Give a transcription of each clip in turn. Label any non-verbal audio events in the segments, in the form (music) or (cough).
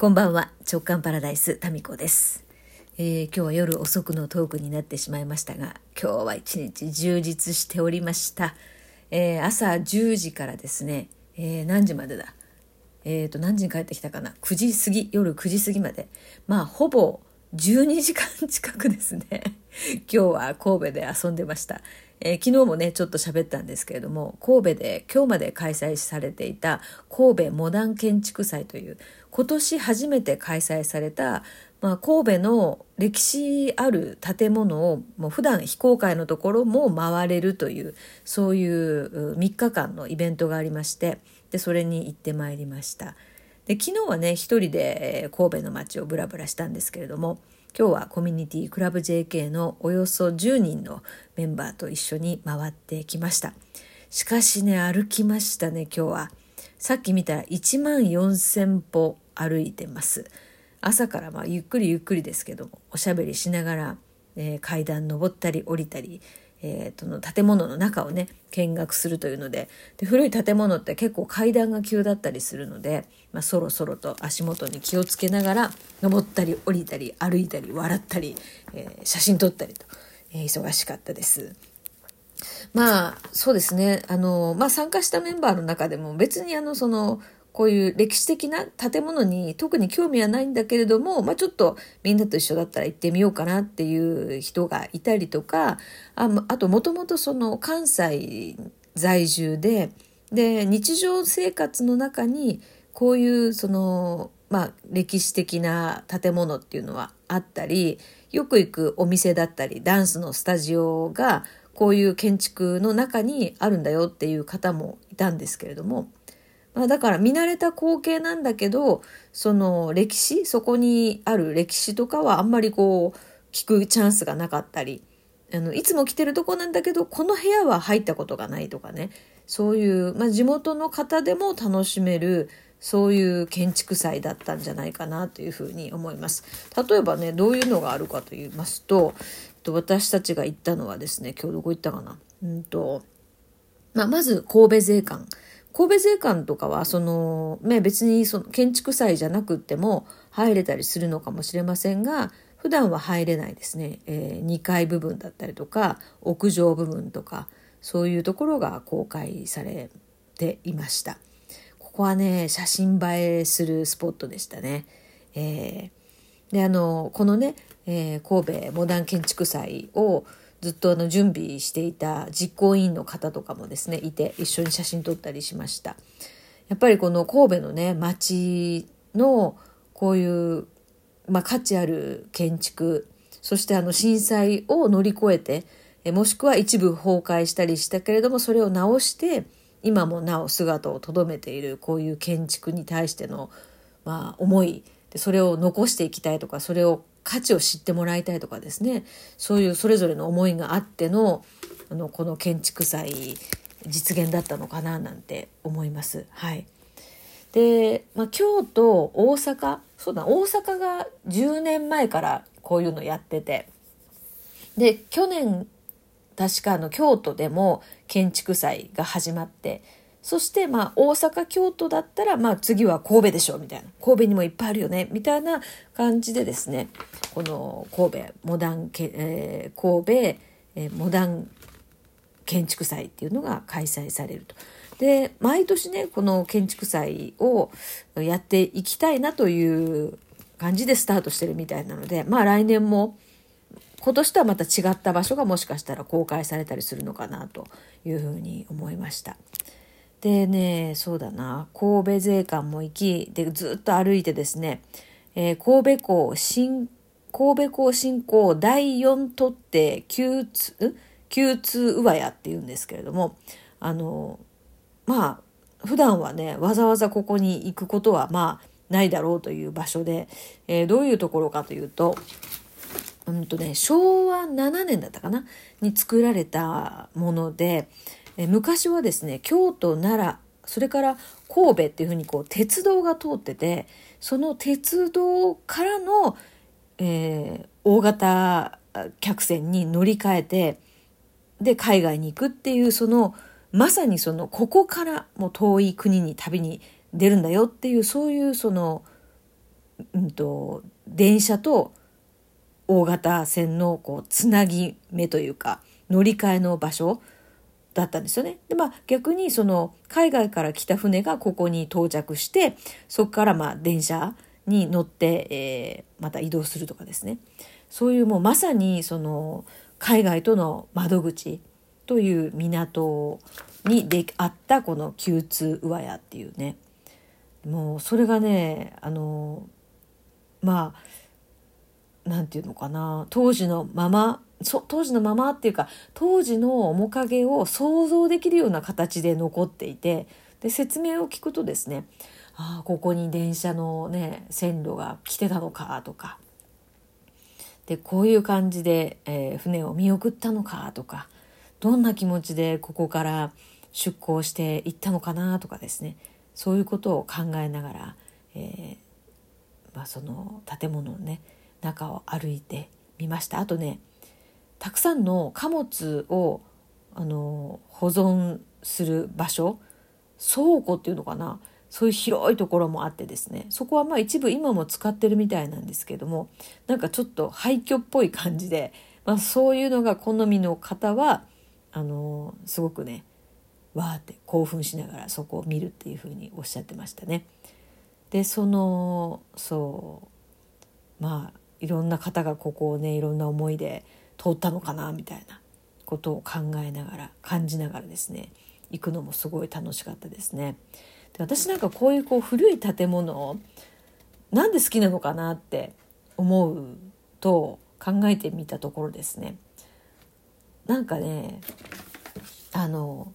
こんばんは。直感パラダイスタミコです、えー、今日は夜遅くのトークになってしまいましたが今日は一日充実しておりました、えー、朝10時からですね、えー、何時までだ？えっ、と何時に帰ってきたかな？9時過ぎ？夜9時過ぎまで。まあほぼ12時間近くですね (laughs) 今日は神戸で遊んでましたえー、昨日もねちょっと喋ったんですけれども神戸で今日まで開催されていた神戸モダン建築祭という今年初めて開催された、まあ、神戸の歴史ある建物をもう普段非公開のところも回れるというそういう3日間のイベントがありましてでそれに行ってまいりました。で昨日はね一人で神戸の街をブラブラしたんですけれども今日はコミュニティクラブ JK のおよそ10人のメンバーと一緒に回ってきました。しかしね歩きましたね今日は。さっき見たら1万4,000歩歩いてます。朝からまあゆっくりゆっくりですけどもおしゃべりしながら、えー、階段登ったり降りたりえー、との建物の中をね見学するというのでで古い建物って結構階段が急だったりするので、まあ、そろそろと足元に気をつけながら登ったり降りたり歩いたり笑ったり、えー、写真撮ったりと、えー、忙しかったです。まあそうですねあの、まあ、参加したメンバーの中でも別にあのそのこういう歴史的な建物に特に興味はないんだけれども、まあ、ちょっとみんなと一緒だったら行ってみようかなっていう人がいたりとかああともともとその関西在住でで日常生活の中にこういうその、まあ、歴史的な建物っていうのはあったりよく行くお店だったりダンスのスタジオがこういう建築の中にあるんだよっていう方もいたんですけれども、だから見慣れた光景なんだけどその歴史？そこにある歴史とかはあんまりこう聞くチャンスがなかったり。あのいつも来てるとこなんだけどこの部屋は入ったことがないとかね。そういう、まあ、地元の方でも楽しめるそういう建築祭だったんじゃないかなというふうに思います。例えばねどういうのがあるかと言いますと私たちが行ったのはですね今日どこ行ったかな、うんとまあ、まず神戸税関。神戸税関とかはその、ね、別にその建築祭じゃなくっても入れたりするのかもしれませんが普段は入れないですね、えー、2階部分だったりとか屋上部分とかそういうところが公開されていました。ここはね写真映えするスポットでしたね、えー、であのこのね、えー、神戸モダン建築祭をずっとあの準備していた実行委員の方とかもですねいて一緒に写真撮ったりしました。やっぱりこの神戸のね町のこういう、まあ、価値ある建築そしてあの震災を乗り越えてもしくは一部崩壊したりしたけれどもそれを直して今もなお姿をとどめているこういう建築に対しての、まあ、思いでそれを残していきたいとかそれを価値を知ってもらいたいとかですね。そういうそれぞれの思いがあってのあのこの建築祭実現だったのかななんて思います。はい、で、まあ、京都大阪そうだ大阪が10年前からこういうのやってて。で去年確かあの京都でも建築祭が始まってそしてまあ大阪京都だったらまあ次は神戸でしょみたいな神戸にもいっぱいあるよねみたいな感じでですねこの神戸モダン、えー、神戸、えー、モダン建築祭っていうのが開催されると。で毎年ねこの建築祭をやっていきたいなという感じでスタートしてるみたいなのでまあ来年も今年とはまた違った場所がもしかしたら公開されたりするのかなというふうに思いました。でねそうだな。神戸税関も行きでずっと歩いてですね、えー、神戸港新神戸港新港第4取って9通9通上屋っていうんですけれどもあのまあ普段はねわざわざここに行くことはまあないだろうという場所で、えー、どういうところかというとうんとね昭和7年だったかな？に作られたものでえ昔はですね京都奈良それから神戸っていうふうにこう鉄道が通っててその鉄道からの、えー、大型客船に乗り換えてで海外に行くっていうそのまさにそのここからも遠い国に旅に出るんだよっていうそういうそのうんと、電車と大型船のこうつなぎ目というか乗り換えの場所だったんですよね。でまあ逆にその海外から来た船がここに到着してそこからまあ電車に乗って、えー、また移動するとかですね。そういうもうまさにその海外との窓口という港にであったこの Q2 上屋っていうね。もうそれがねあのまあなんていうのかな。当時のままそ当時のままっていうか当時の面影を想像できるような形で残っていてで説明を聞くとですねああここに電車のね線路が来てたのかとかでこういう感じで、えー、船を見送ったのかとかどんな気持ちでここから出港していったのかなとかですねそういうことを考えながら、えーまあ、その建物のね中を歩いてみました。あとねたくさんの貨物をあの保存する場所倉庫っていうのかなそういう広いところもあってですねそこはまあ一部今も使ってるみたいなんですけどもなんかちょっと廃墟っぽい感じで、まあ、そういうのが好みの方はあのすごくねわーって興奮しながらそこを見るっていうふうにおっしゃってましたね。でそのそうまあいろんな方がここをねいろんな思いで通ったのかなみたいなことを考えながら感じながらですね行くのもすごい楽しかったですね。で私なんかこういうこう古い建物なんで好きなのかなって思うと考えてみたところですねなんかねあの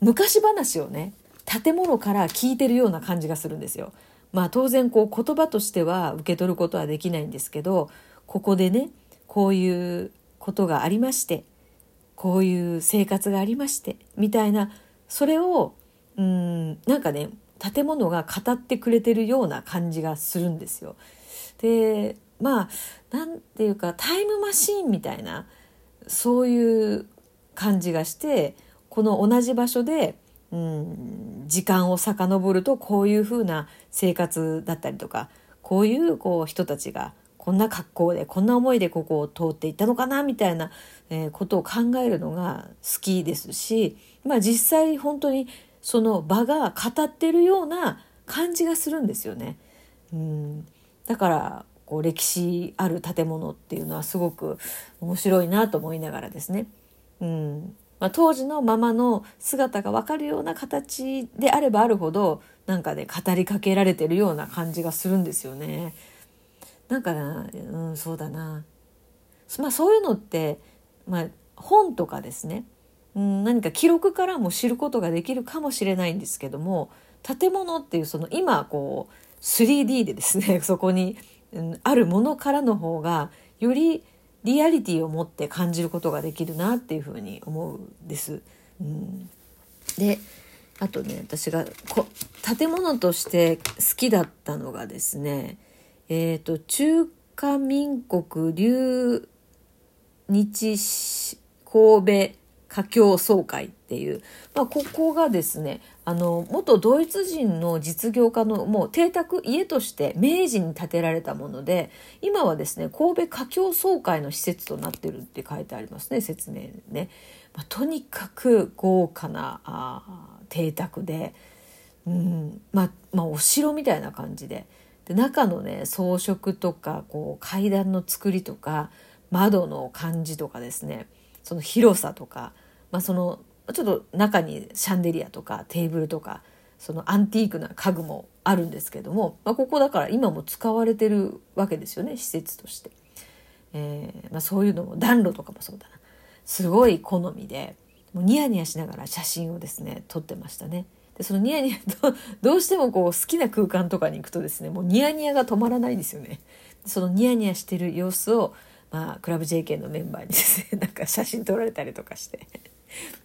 昔話をね建物から聞いてるような感じがするんですよ。まあ当然こう言葉としては受け取ることはできないんですけどここでねこういうことがありましてこういう生活がありましてみたいなそれをうんなんかね建物が語ってくれてるような感じがするんですよ。でまあなんていうかタイムマシーンみたいなそういう感じがしてこの同じ場所で、うん、時間を遡るとこういうふうな生活だったりとかこういうこう人たちがこんな格好でこんな思いでここを通っていったのかなみたいな、え、ことを考えるのが好きですし、まあ、実際本当にその場が語ってるような感じがするんですよね。うんだからこう歴史ある建物っていうのはすごく面白いなと思いながらですね、うんまあ、当時のままの姿が分かるような形であればあるほどなんかね語りかけられてるような感じがするんですよね。なんかな、うん、そうだな、まあ、そういうのって、まあ、本とかですね。うん、何か記録からも知ることができるかもしれないんですけども建物っていうその今こう 3D でですね (laughs) そこに、うん、あるものからの方がよりリアリティを持って感じることができるなっていうふうに思うんです。うん、であとね私がこ建物として好きだったのがですねえっ、ー、と中華民国留日神戸華僑総会っていう、まあ、ここがですねあの元ドイツ人の実業家のもう邸宅家として明治に建てられたもので今はですね神戸華僑総会の施設となってるって書いてありますね説明ね、まあ、とにかく豪華なあ邸宅で、うんまあ、まあお城みたいな感じでで中のね装飾とかこう階段の作りとか窓の感じとかですね。その広さとかまあ、そのちょっと中にシャンデリアとかテーブルとかそのアンティークな家具もあるんですけども、まあ、ここだから今も使われてるわけですよね施設として、えーまあ、そういうのも暖炉とかもそうだな。すごい好みでもうニヤニヤしながら写真をですね撮ってましたね。でそのニヤニヤとどうしてもこう好きな空間とかに行くとですねもうニヤニヤが止まらないんですよね。そのニヤニヤしてる様子をまあクラブ JK のメンバーにですね (laughs) なんか写真撮られたりとかして。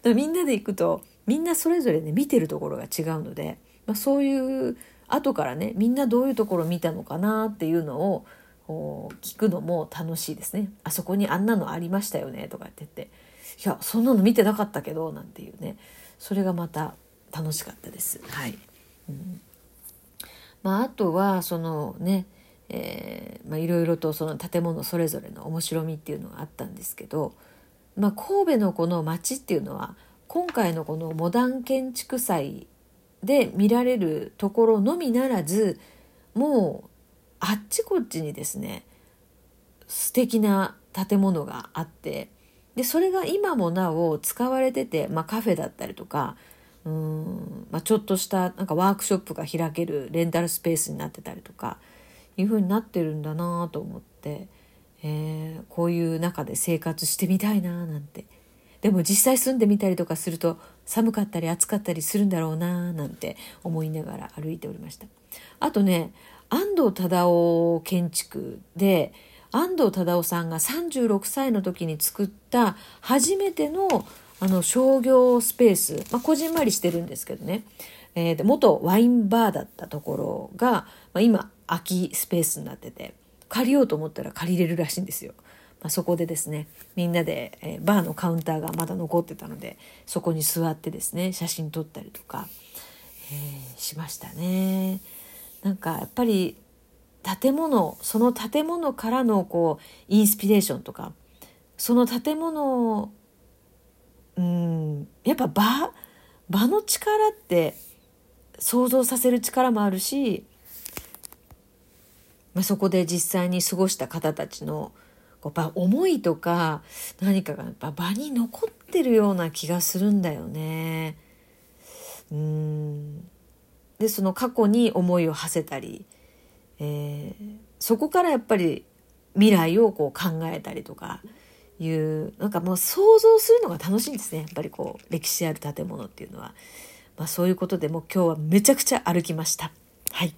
だみんなで行くとみんなそれぞれね見てるところが違うので、まあ、そういう後からねみんなどういうところ見たのかなっていうのを聞くのも楽しいですね。あそこにあんなのありましたよねとかって言って「いやそんなの見てなかったけど」なんていうね。それがまた楽しかったです。はい、うんまあ、あとはそのねえーまあ、いろいろとその建物それぞれの面白みっていうのがあったんですけど、まあ、神戸のこの街っていうのは今回のこのモダン建築祭で見られるところのみならずもうあっちこっちにですね素敵な建物があってでそれが今もなお使われてて、まあ、カフェだったりとかうん、まあ、ちょっとしたなんかワークショップが開けるレンタルスペースになってたりとかいう風になってるんだなと思って、えー、こういう中で生活してみたいななんて。でも実際住んでみたりとかすると寒かったり暑かったりするんだろうななんて思いながら歩いておりました。あとね安藤忠雄建築で安藤忠雄さんが36歳の時に作った初めてのあの商業スペース、まあ、こじんまりしてるんですけどね、えー、で元ワインバーだったところが、まあ、今空きスペースになってて借りようと思ったら借りれるらしいんですよ。まあ、そこでですねみんなで、えー、バーのカウンターがまだ残ってたのでそこに座ってですね写真撮ったりとか、えー、しましたね。なんかやっぱり建物その建物からのこうインスピレーションとかその建物うんやっぱ場場の力って想像させる力もあるし、まあ、そこで実際に過ごした方たちのこう思いとか何かがやっぱ場に残ってるような気がするんだよね。うんでその過去に思いを馳せたり、えー、そこからやっぱり未来をこう考えたりとかいうなんかもう想像するのが楽しいんですね。やっぱりこう歴史ある建物っていうのは、まあ、そういうことでもう今日はめちゃくちゃ歩きました。はい。